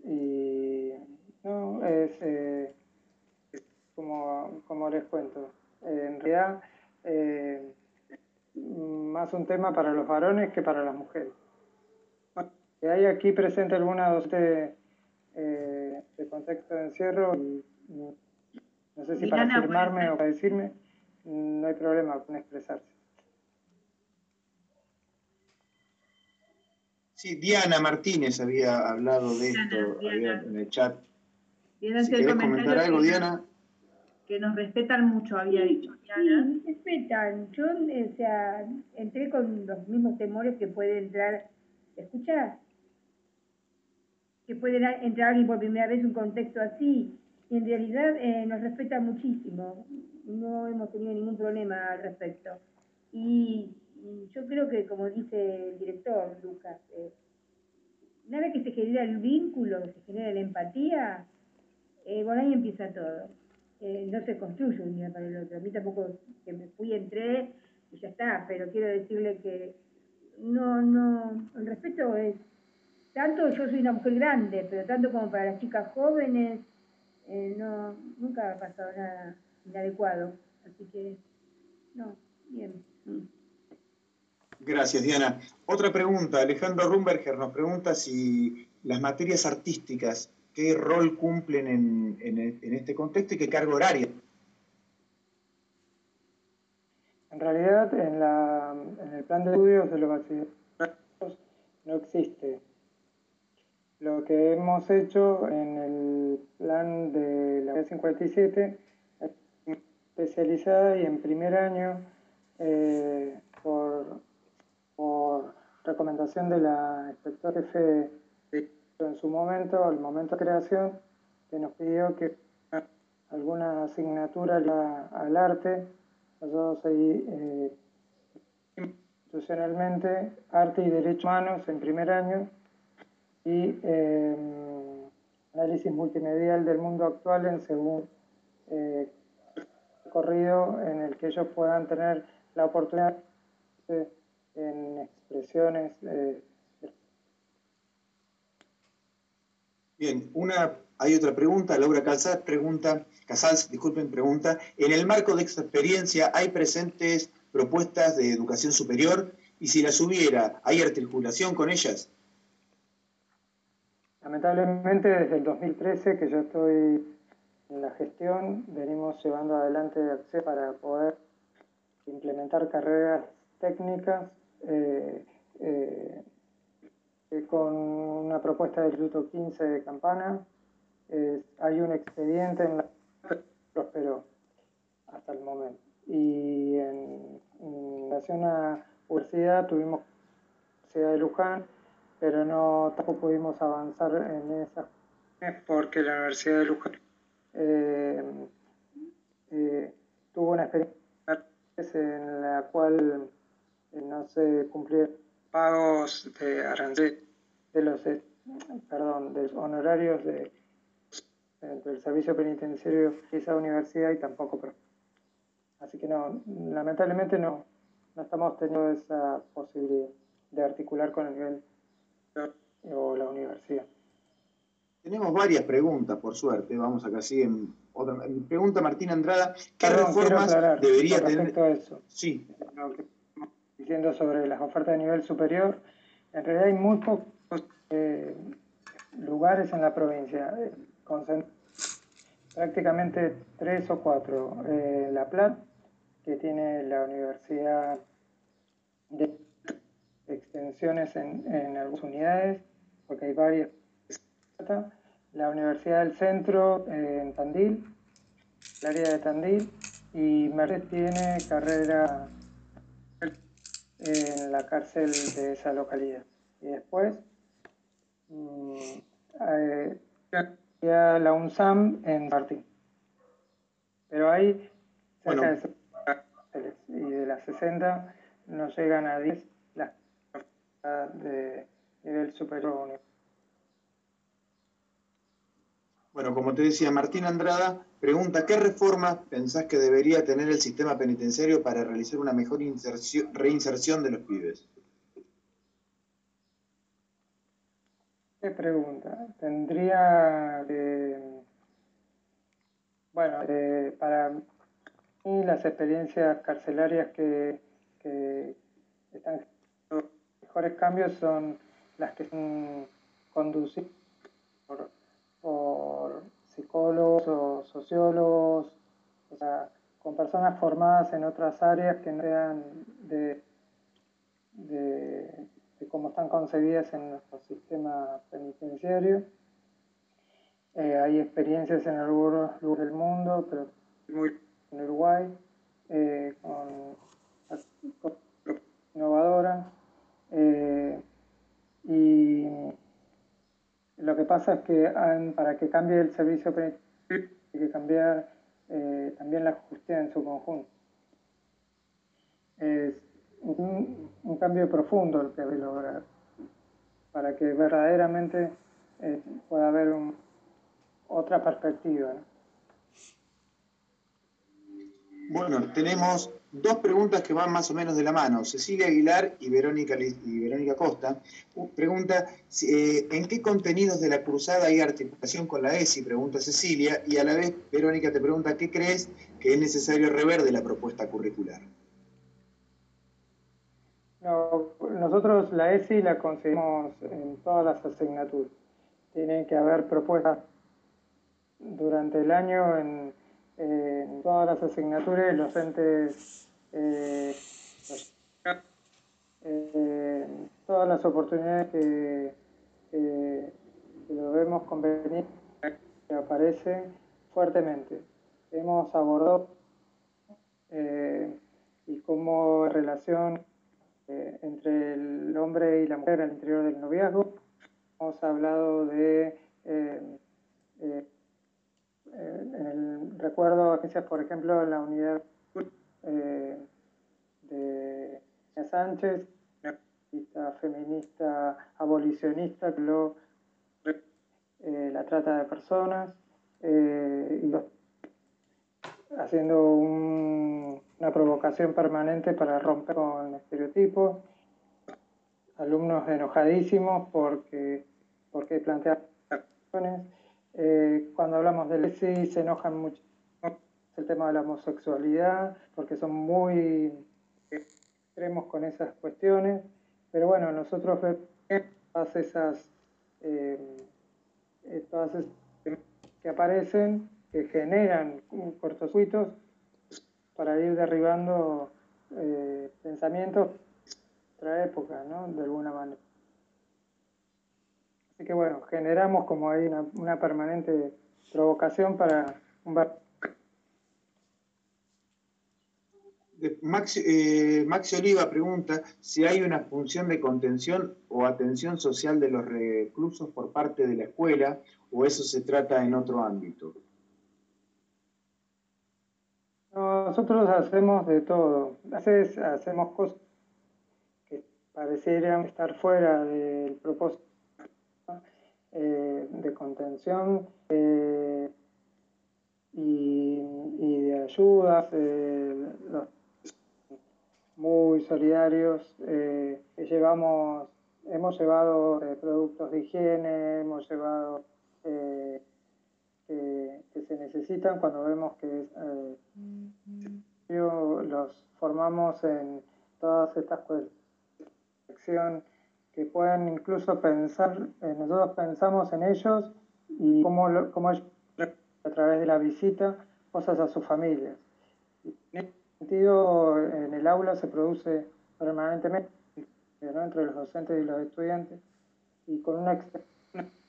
[SPEAKER 2] y no, es eh, como, como, les cuento. Eh, en realidad, eh, más un tema para los varones que para las mujeres. Hay aquí presente alguna docente eh, de contexto de encierro, no sé si para firmarme o para decirme, no hay problema con expresarse.
[SPEAKER 1] Sí, Diana Martínez había hablado de esto en el chat. Si querés comentar algo, Diana
[SPEAKER 4] que nos respetan mucho, había dicho.
[SPEAKER 5] Sí, respetan. Yo, o sea, entré con los mismos temores que puede entrar, ¿escuchás? Que puede entrar alguien por primera vez en un contexto así. Y en realidad eh, nos respetan muchísimo. No hemos tenido ningún problema al respecto. Y, yo creo que, como dice el director, Lucas, eh, una vez que se genera el vínculo, se genera la empatía, eh, bueno, ahí empieza todo. Eh, no se construye un día para el otro. A mí tampoco, que me fui, entré y ya está, pero quiero decirle que no, no, el respeto es, tanto yo soy una mujer grande, pero tanto como para las chicas jóvenes, eh, no, nunca ha pasado nada inadecuado. Así que, no, bien.
[SPEAKER 1] Gracias, Diana. Otra pregunta. Alejandro Rumberger nos pregunta si las materias artísticas qué rol cumplen en, este contexto y qué carga horaria.
[SPEAKER 2] En realidad, en, el plan de estudios de los bachilleratos no existe. Lo que hemos hecho en el plan de la 57 es especializada y en primer año, eh, por, por recomendación de la inspectora jefe en su momento, al momento de creación, que nos pidió que alguna asignatura al arte, nosotros ahí eh, institucionalmente arte y derechos humanos en primer año y eh, análisis multimedial del mundo actual en segundo eh, en el que ellos puedan tener la oportunidad en expresiones
[SPEAKER 1] Bien, hay otra pregunta. Laura Casals pregunta, Casals, disculpen, pregunta, en el marco de esta experiencia hay presentes propuestas de educación superior y si las hubiera, ¿hay articulación con ellas?
[SPEAKER 2] Lamentablemente desde el 2013 que yo estoy en la gestión, venimos llevando adelante acceso para poder implementar carreras técnicas eh, eh, con una propuesta del Instituto 15 de Campana. hay un expediente en la prosperó hasta el momento. Y en, relación a universidad tuvimos Universidad de Luján, pero no tampoco pudimos avanzar en esa porque la Universidad de Luján eh, eh, tuvo una experiencia en la cual eh, no se cumplieron pagos de arancel de los eh, perdón, de honorarios de, del servicio penitenciario de esa universidad y tampoco así que no lamentablemente no, no estamos teniendo esa posibilidad de articular con el nivel o la universidad.
[SPEAKER 1] Tenemos varias preguntas, por suerte. Vamos acá, siguen. Otra, pregunta Martín Andrada, ¿qué reformas debería tener?
[SPEAKER 2] eso. Sí diciendo sobre las ofertas de nivel superior, en realidad hay muy pocos eh, lugares en la provincia, eh, prácticamente tres o cuatro. Eh, la Plata, que tiene la Universidad de extensiones en, en algunas unidades, porque hay varias. La Universidad del Centro en Tandil, el área de Tandil, y Mercedes tiene carrera en la cárcel de esa localidad. Y después eh, la UNSAM en Martín. Pero hay cerca de 60 y de las 60 no llegan a 10 las de nivel superior.
[SPEAKER 1] Bueno, como te decía, Martín Andrada pregunta, ¿qué reformas pensás que debería tener el sistema penitenciario para realizar una mejor reinserción de los pibes?
[SPEAKER 2] ¿Qué pregunta? Tendría. Bueno, eh, para mí las experiencias carcelarias que, que están los mejores cambios son la las que son conducidas por, psicólogos o sociólogos, o sea, con personas formadas en otras áreas que no sean de, cómo están concebidas en nuestro sistema penitenciario. Eh, hay experiencias en algunos lugares del mundo, pero muy en Uruguay, eh, con, innovadora. Eh, y lo que pasa es que para que cambie el servicio penitenciario hay que cambiar eh, también la justicia en su conjunto. Es un, cambio profundo el que que lograr para que verdaderamente pueda haber otra perspectiva.
[SPEAKER 1] Bueno, tenemos dos preguntas que van más o menos de la mano. Cecilia Aguilar y Verónica, y Verónica Costa. Pregunta, eh, ¿en qué contenidos de la cruzada hay articulación con la ESI? Pregunta Cecilia. Y a la vez, Verónica te pregunta, ¿qué crees que es necesario rever de la propuesta curricular?
[SPEAKER 2] Nosotros la ESI la conseguimos en todas las asignaturas. Tienen que haber propuestas durante el año en todas las asignaturas los entes, eh, eh, todas las oportunidades que, lo vemos conveniente que aparece fuertemente. Hemos abordado eh, y cómo relación entre el hombre y la mujer al interior del noviazgo. Hemos hablado de el, recuerdo agencias, por ejemplo, en la unidad eh, de Sánchez, feminista, feminista abolicionista, lo, eh, la trata de personas, eh, haciendo una provocación permanente para romper con estereotipos, alumnos enojadísimos porque, porque plantean acciones. Eh, cuando hablamos del ESI se enojan mucho el tema de la homosexualidad, porque son muy extremos con esas cuestiones. Pero bueno, nosotros vemos todas esas, eh, todas esas que aparecen, que generan cortocircuitos para ir derribando pensamientos de otra época, ¿no? De alguna manera. Así que bueno, generamos como ahí una, permanente provocación para un
[SPEAKER 1] Max, eh, Maxi Oliva pregunta si hay una función de contención o atención social de los reclusos por parte de la escuela o eso se trata en otro ámbito.
[SPEAKER 2] Nosotros hacemos de todo. A veces hacemos cosas que parecieran estar fuera del propósito eh, de contención eh, y, de ayuda, eh, muy solidarios. llevamos, hemos llevado productos de higiene, hemos llevado que, se necesitan cuando vemos que los formamos en todas estas cuestiones que puedan incluso pensar, eh, nosotros pensamos en ellos y cómo, cómo ellos a través de la visita cosas a sus familias. En ese sentido, en el aula se produce permanentemente entre los docentes y los estudiantes y con una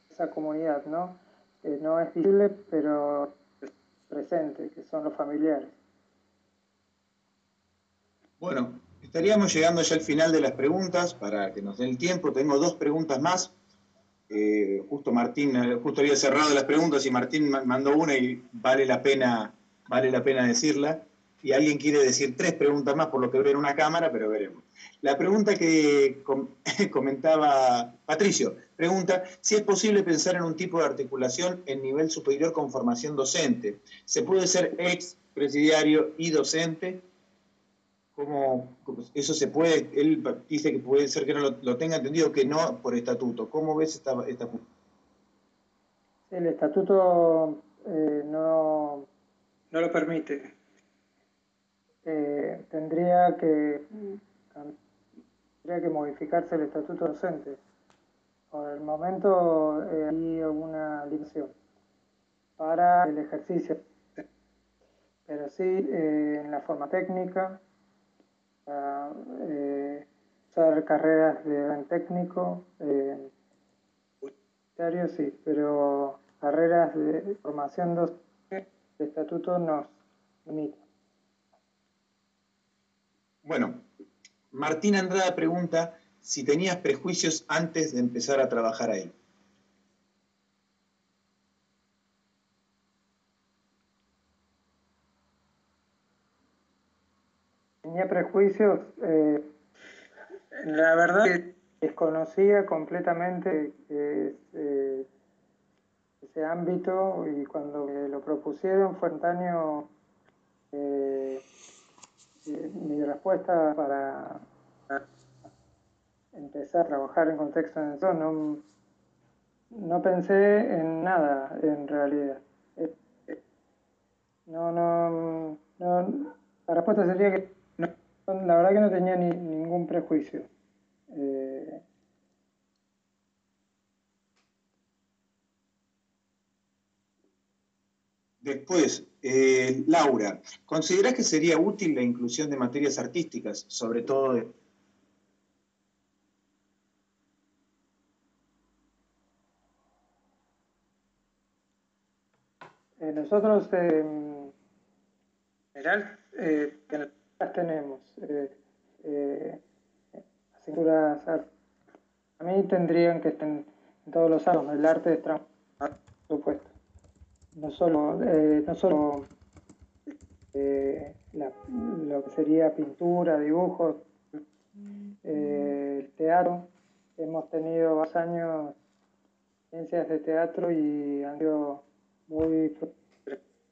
[SPEAKER 2] esa comunidad, ¿no? Que no es visible, pero presente, que son los familiares.
[SPEAKER 1] Bueno, Estaríamos llegando ya al final de las preguntas para que nos den el tiempo. Tengo dos preguntas más. Eh, justo Martín, justo había cerrado las preguntas y Martín mandó una y vale la pena, vale la pena decirla. Y alguien quiere decir tres preguntas más por lo que veo en una cámara, pero veremos. La pregunta que comentaba Patricio, pregunta si es posible pensar en un tipo de articulación en nivel superior con formación docente. ¿Se puede ser ex presidiario y docente? ¿Cómo, eso se puede? Él dice que puede ser que no lo, tenga entendido, que no por estatuto. ¿Cómo ves esta, esta
[SPEAKER 2] El estatuto eh, no, no lo permite. Eh, tendría que tendría que modificarse el estatuto docente. Por el momento eh, hay alguna limitación para el ejercicio, pero sí eh, en la forma técnica, eh, usar carreras de técnico, eh, sí, pero carreras de formación docente, el estatuto nos limita.
[SPEAKER 1] Bueno, Martín Andrada pregunta si tenías prejuicios antes de empezar a trabajar ahí.
[SPEAKER 2] Tenía prejuicios, eh, la verdad que desconocía completamente eh, ese ámbito y cuando me lo propusieron fue instantáneo eh, mi respuesta para empezar a trabajar en contexto en eso, no, no pensé en nada en realidad. No, no, no, la respuesta sería que la verdad que no tenía ni, ningún prejuicio. Eh,
[SPEAKER 1] Después, eh, Laura, ¿consideras que sería útil la inclusión de materias artísticas, sobre todo de
[SPEAKER 2] Eh, nosotros, en general, eh, tenemos eh, asignaturas a mí tendrían que estar en todos los años el arte de por supuesto. No solo, no solo lo que sería pintura, dibujos, el teatro. Hemos tenido dos años ciencias de teatro y han sido muy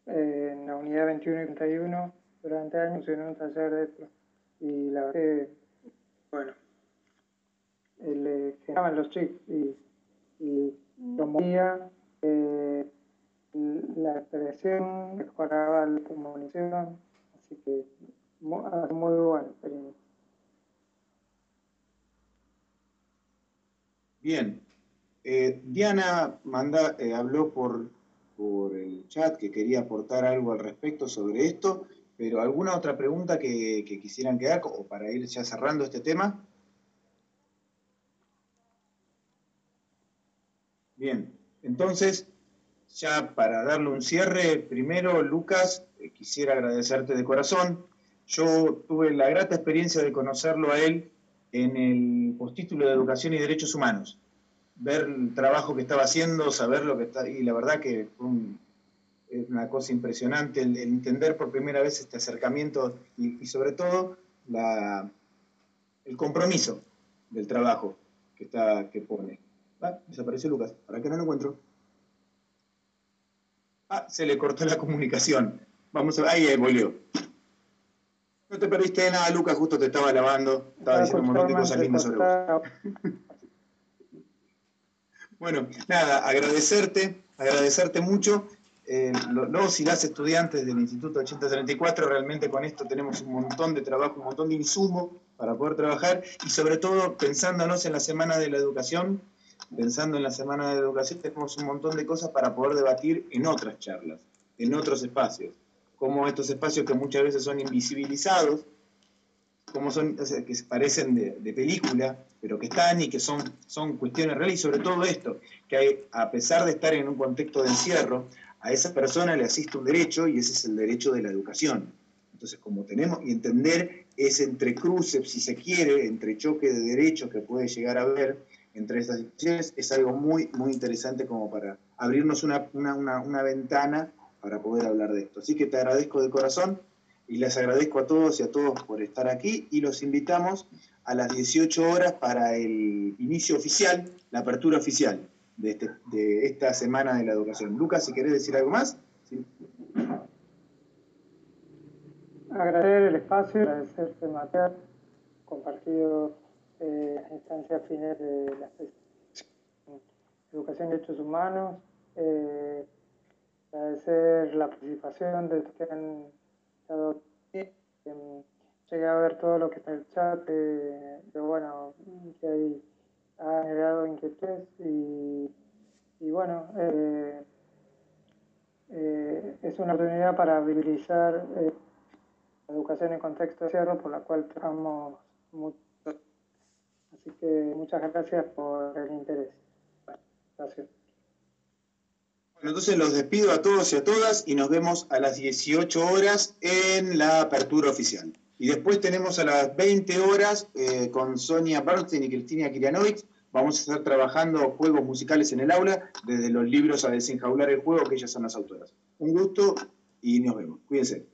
[SPEAKER 2] eh, en la unidad 21 y 31 durante años en un taller de esto. Y la verdad que, bueno, le quedaban los chicos y, y promovía eh, la expresión, mejoraba la comunicación, así que muy, muy buena experiencia.
[SPEAKER 1] Bien. Eh, Diana manda, eh, habló por por el chat que quería aportar algo al respecto sobre esto, pero ¿alguna otra pregunta que, quisieran quedar o para ir ya cerrando este tema? Bien, entonces, ya para darle un cierre, primero, Lucas, eh, quisiera agradecerte de corazón. Yo tuve la grata experiencia de conocerlo a él en el postítulo de Educación y Derechos Humanos ver el trabajo que estaba haciendo, saber lo que está, y la verdad que fue es una cosa impresionante el, entender por primera vez este acercamiento y, sobre todo el compromiso del trabajo que, está, que pone. Ah, desapareció Lucas, ¿para qué no lo encuentro? Ah, se le cortó la comunicación. Vamos a ahí volvió. No te perdiste de nada, Lucas, justo te estaba lavando, estaba diciendo un montón de cosas lindas sobre vos. Bueno, nada, agradecerte, agradecerte mucho. Eh, los y las estudiantes del Instituto 8034, realmente con esto tenemos un montón de trabajo, un montón de insumo para poder trabajar y sobre todo pensándonos en la Semana de la Educación, pensando en la Semana de Educación, tenemos un montón de cosas para poder debatir en otras charlas, en otros espacios, como estos espacios que muchas veces son invisibilizados, como son, que se parecen de, película, pero que están y que son, son cuestiones reales, y sobre todo esto, que hay, a pesar de estar en un contexto de encierro, a esa persona le asiste un derecho y ese es el derecho de la educación. Entonces, como tenemos, y entender ese entrecruce, si se quiere, entre choque de derechos que puede llegar a haber entre estas situaciones, es algo muy, muy interesante como para abrirnos una, una, una, ventana para poder hablar de esto. Así que te agradezco de corazón y les agradezco a todos y a todos por estar aquí y los invitamos a las 18 horas para el inicio oficial, la apertura oficial de, este, de esta Semana de la Educación. Lucas, si querés decir algo más.
[SPEAKER 2] Agradecer el espacio, agradecer el material compartido eh, instancias finales de la educación y derechos humanos, eh, agradecer la participación de los que han llegué a ver todo lo que está en el chat, pero bueno, que hay ha generado inquietudes y, y bueno, eh, eh, es una oportunidad para visibilizar eh, la educación en contexto de cierre, por la cual trabajamos mucho. Así que muchas gracias por el interés. Gracias.
[SPEAKER 1] Bueno, entonces los despido a todos y a todas y nos vemos a las 18 horas en la apertura oficial. Y después tenemos a las 20 horas eh, con Sonia Bernstein y Cristina Kirianovich. Vamos a estar trabajando juegos musicales en el aula, desde los libros a desenjaular el juego, que ellas son las autoras. Un gusto y nos vemos. Cuídense.